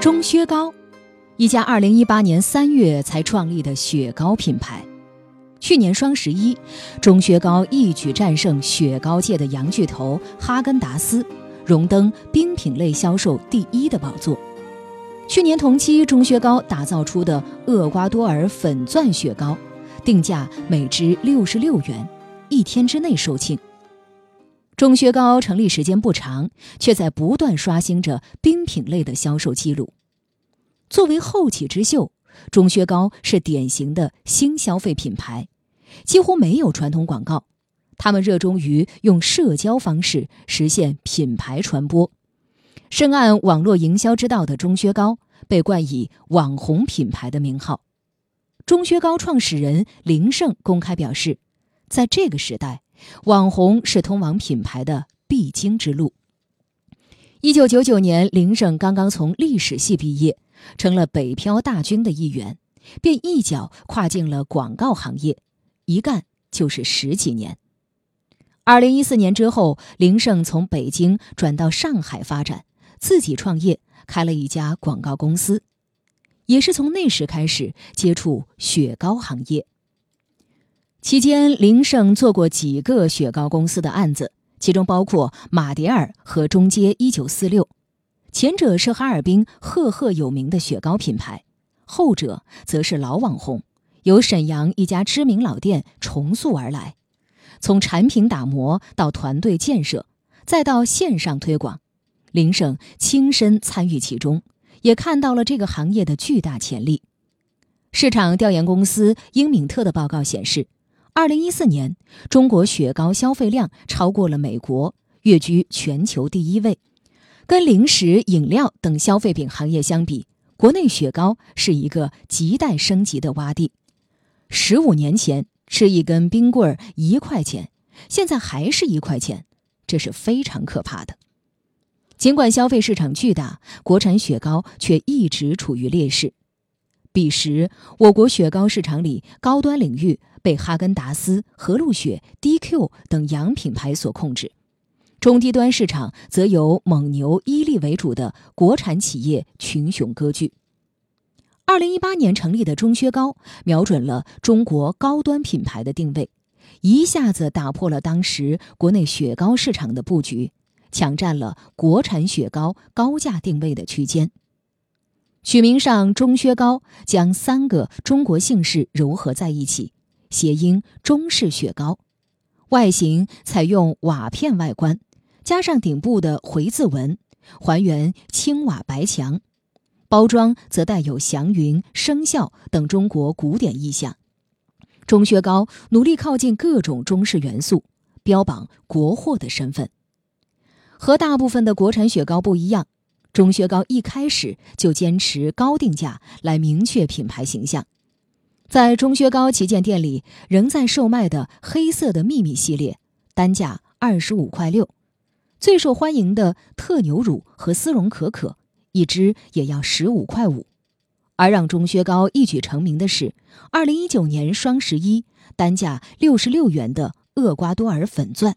钟薛高，一家2018年3月才创立的雪糕品牌。去年双十一，钟薛高一举战胜雪糕界的洋巨头哈根达斯，荣登冰品类销售第一的宝座。去年同期，钟薛高打造出的厄瓜多尔粉钻雪糕，定价每支六十六元，一天之内售罄。钟薛高成立时间不长，却在不断刷新着冰品类的销售记录。作为后起之秀，钟薛高是典型的新消费品牌，几乎没有传统广告。他们热衷于用社交方式实现品牌传播。深谙网络营销之道的钟薛高被冠以“网红品牌”的名号。钟薛高创始人林胜公开表示，在这个时代，网红是通往品牌的必经之路。一九九九年，林胜刚刚从历史系毕业。成了北漂大军的一员，便一脚跨进了广告行业，一干就是十几年。二零一四年之后，林胜从北京转到上海发展，自己创业开了一家广告公司，也是从那时开始接触雪糕行业。期间，林胜做过几个雪糕公司的案子，其中包括马迭尔和中街一九四六。前者是哈尔滨赫赫有名的雪糕品牌，后者则是老网红，由沈阳一家知名老店重塑而来。从产品打磨到团队建设，再到线上推广，林胜亲身参与其中，也看到了这个行业的巨大潜力。市场调研公司英敏特的报告显示，二零一四年中国雪糕消费量超过了美国，跃居全球第一位。跟零食、饮料等消费品行业相比，国内雪糕是一个亟待升级的洼地。十五年前吃一根冰棍儿一块钱，现在还是一块钱，这是非常可怕的。尽管消费市场巨大，国产雪糕却一直处于劣势。彼时，我国雪糕市场里高端领域被哈根达斯、和路雪、DQ 等洋品牌所控制。中低端市场则由蒙牛、伊利为主的国产企业群雄割据。二零一八年成立的钟薛高，瞄准了中国高端品牌的定位，一下子打破了当时国内雪糕市场的布局，抢占了国产雪糕高价定位的区间。取名上，钟薛高将三个中国姓氏糅合在一起，谐音“中式雪糕”。外形采用瓦片外观。加上顶部的回字纹，还原青瓦白墙；包装则带有祥云、生肖等中国古典意象。钟薛高努力靠近各种中式元素，标榜国货的身份。和大部分的国产雪糕不一样，钟薛高一开始就坚持高定价来明确品牌形象。在钟薛高旗舰店里，仍在售卖的黑色的秘密系列，单价二十五块六。最受欢迎的特牛乳和丝绒可可，一支也要十五块五。而让钟薛高一举成名的是，二零一九年双十一单价六十六元的厄瓜多尔粉钻。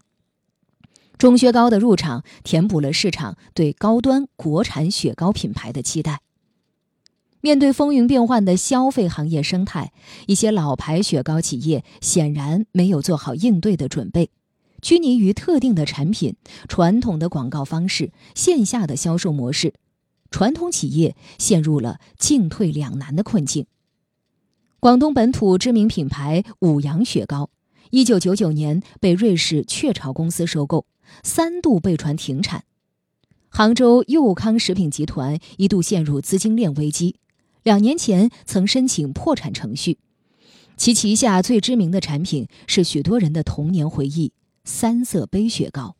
钟薛高的入场，填补了市场对高端国产雪糕品牌的期待。面对风云变幻的消费行业生态，一些老牌雪糕企业显然没有做好应对的准备。拘泥于特定的产品、传统的广告方式、线下的销售模式，传统企业陷入了进退两难的困境。广东本土知名品牌五羊雪糕，一九九九年被瑞士雀巢公司收购，三度被传停产。杭州佑康食品集团一度陷入资金链危机，两年前曾申请破产程序。其旗下最知名的产品是许多人的童年回忆。三色杯雪糕，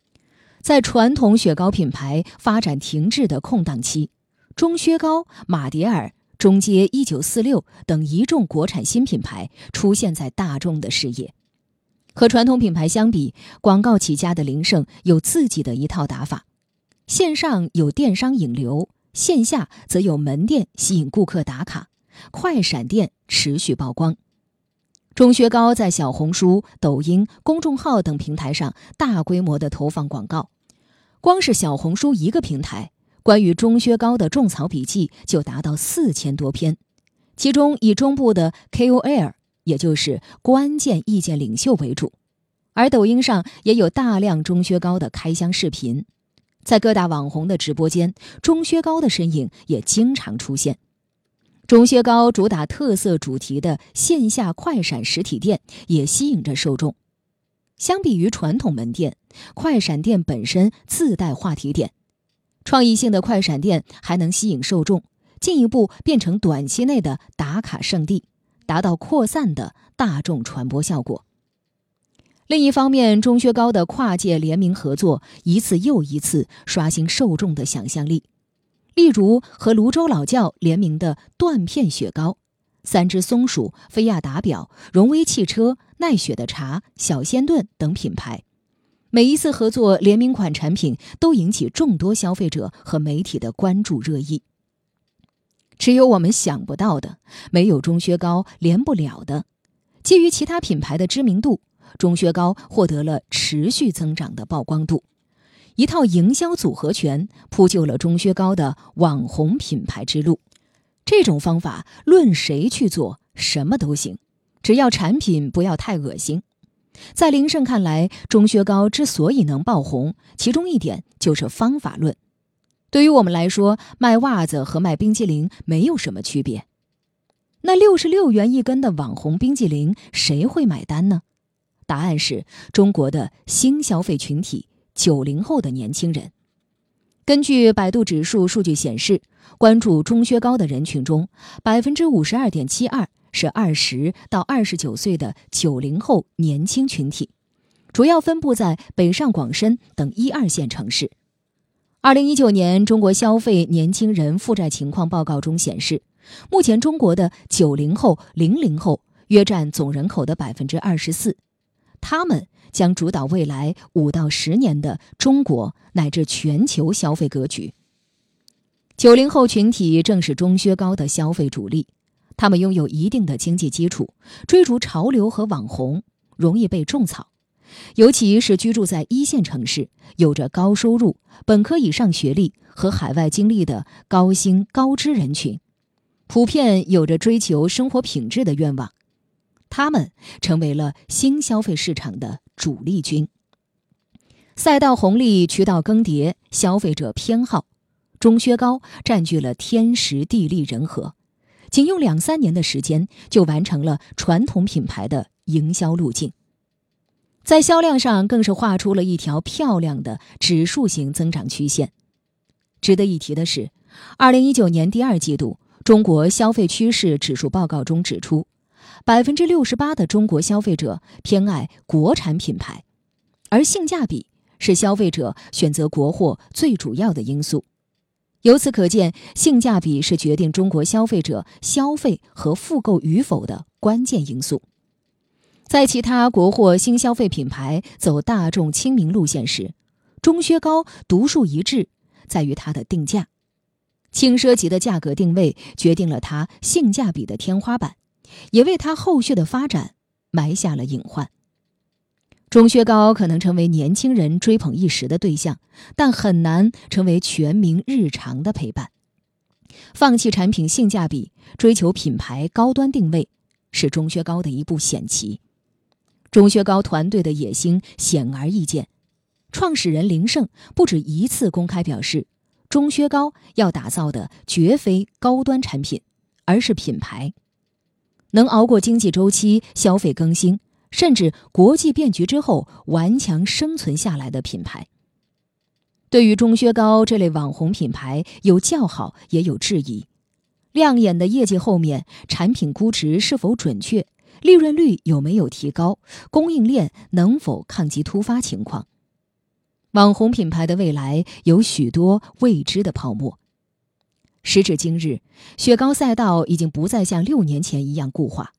在传统雪糕品牌发展停滞的空档期，钟薛高、马迭尔、中街一九四六等一众国产新品牌出现在大众的视野。和传统品牌相比，广告起家的林胜有自己的一套打法：线上有电商引流，线下则有门店吸引顾客打卡，快闪店持续曝光。钟薛高在小红书、抖音、公众号等平台上大规模的投放广告，光是小红书一个平台，关于钟薛高的种草笔记就达到四千多篇，其中以中部的 KOL，也就是关键意见领袖为主，而抖音上也有大量钟薛高的开箱视频，在各大网红的直播间，钟薛高的身影也经常出现。钟薛高主打特色主题的线下快闪实体店也吸引着受众。相比于传统门店，快闪店本身自带话题点，创意性的快闪店还能吸引受众，进一步变成短期内的打卡圣地，达到扩散的大众传播效果。另一方面，钟薛高的跨界联名合作一次又一次刷新受众的想象力。例如和泸州老窖联名的断片雪糕、三只松鼠、菲亚达表、荣威汽车、奈雪的茶、小仙炖等品牌，每一次合作联名款产品都引起众多消费者和媒体的关注热议。只有我们想不到的，没有钟薛高连不了的。基于其他品牌的知名度，钟薛高获得了持续增长的曝光度。一套营销组合拳铺就了钟薛高的网红品牌之路。这种方法，论谁去做，什么都行，只要产品不要太恶心。在林胜看来，钟薛高之所以能爆红，其中一点就是方法论。对于我们来说，卖袜子和卖冰激凌没有什么区别。那六十六元一根的网红冰激凌，谁会买单呢？答案是中国的新消费群体。九零后的年轻人，根据百度指数数据显示，关注中靴高的人群中，百分之五十二点七二是二十到二十九岁的九零后年轻群体，主要分布在北上广深等一二线城市。二零一九年中国消费年轻人负债情况报告中显示，目前中国的九零后、零零后约占总人口的百分之二十四，他们。将主导未来五到十年的中国乃至全球消费格局。九零后群体正是中薛高的消费主力，他们拥有一定的经济基础，追逐潮流和网红容易被种草，尤其是居住在一线城市、有着高收入、本科以上学历和海外经历的高薪高知人群，普遍有着追求生活品质的愿望。他们成为了新消费市场的主力军。赛道红利、渠道更迭、消费者偏好，钟薛高占据了天时地利人和，仅用两三年的时间就完成了传统品牌的营销路径，在销量上更是画出了一条漂亮的指数型增长曲线。值得一提的是，二零一九年第二季度中国消费趋势指数报告中指出。百分之六十八的中国消费者偏爱国产品牌，而性价比是消费者选择国货最主要的因素。由此可见，性价比是决定中国消费者消费和复购与否的关键因素。在其他国货新消费品牌走大众亲民路线时，钟薛高独树一帜，在于它的定价，轻奢级的价格定位决定了它性价比的天花板。也为他后续的发展埋下了隐患。钟薛高可能成为年轻人追捧一时的对象，但很难成为全民日常的陪伴。放弃产品性价比，追求品牌高端定位，是钟薛高的一步险棋。钟薛高团队的野心显而易见，创始人林胜不止一次公开表示，钟薛高要打造的绝非高端产品，而是品牌。能熬过经济周期、消费更新，甚至国际变局之后顽强生存下来的品牌。对于钟薛高这类网红品牌，有叫好也有质疑。亮眼的业绩后面，产品估值是否准确？利润率有没有提高？供应链能否抗击突发情况？网红品牌的未来有许多未知的泡沫。时至今日，雪糕赛道已经不再像六年前一样固化。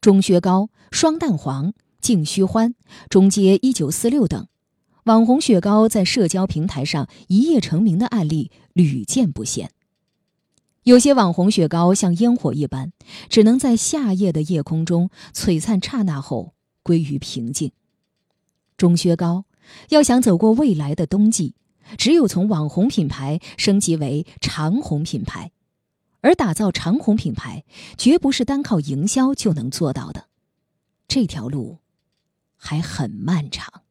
钟薛高、双蛋黄、净虚欢、中街一九四六等网红雪糕在社交平台上一夜成名的案例屡见不鲜。有些网红雪糕像烟火一般，只能在夏夜的夜空中璀璨刹那后归于平静。钟薛高要想走过未来的冬季，只有从网红品牌升级为长红品牌，而打造长红品牌绝不是单靠营销就能做到的，这条路还很漫长。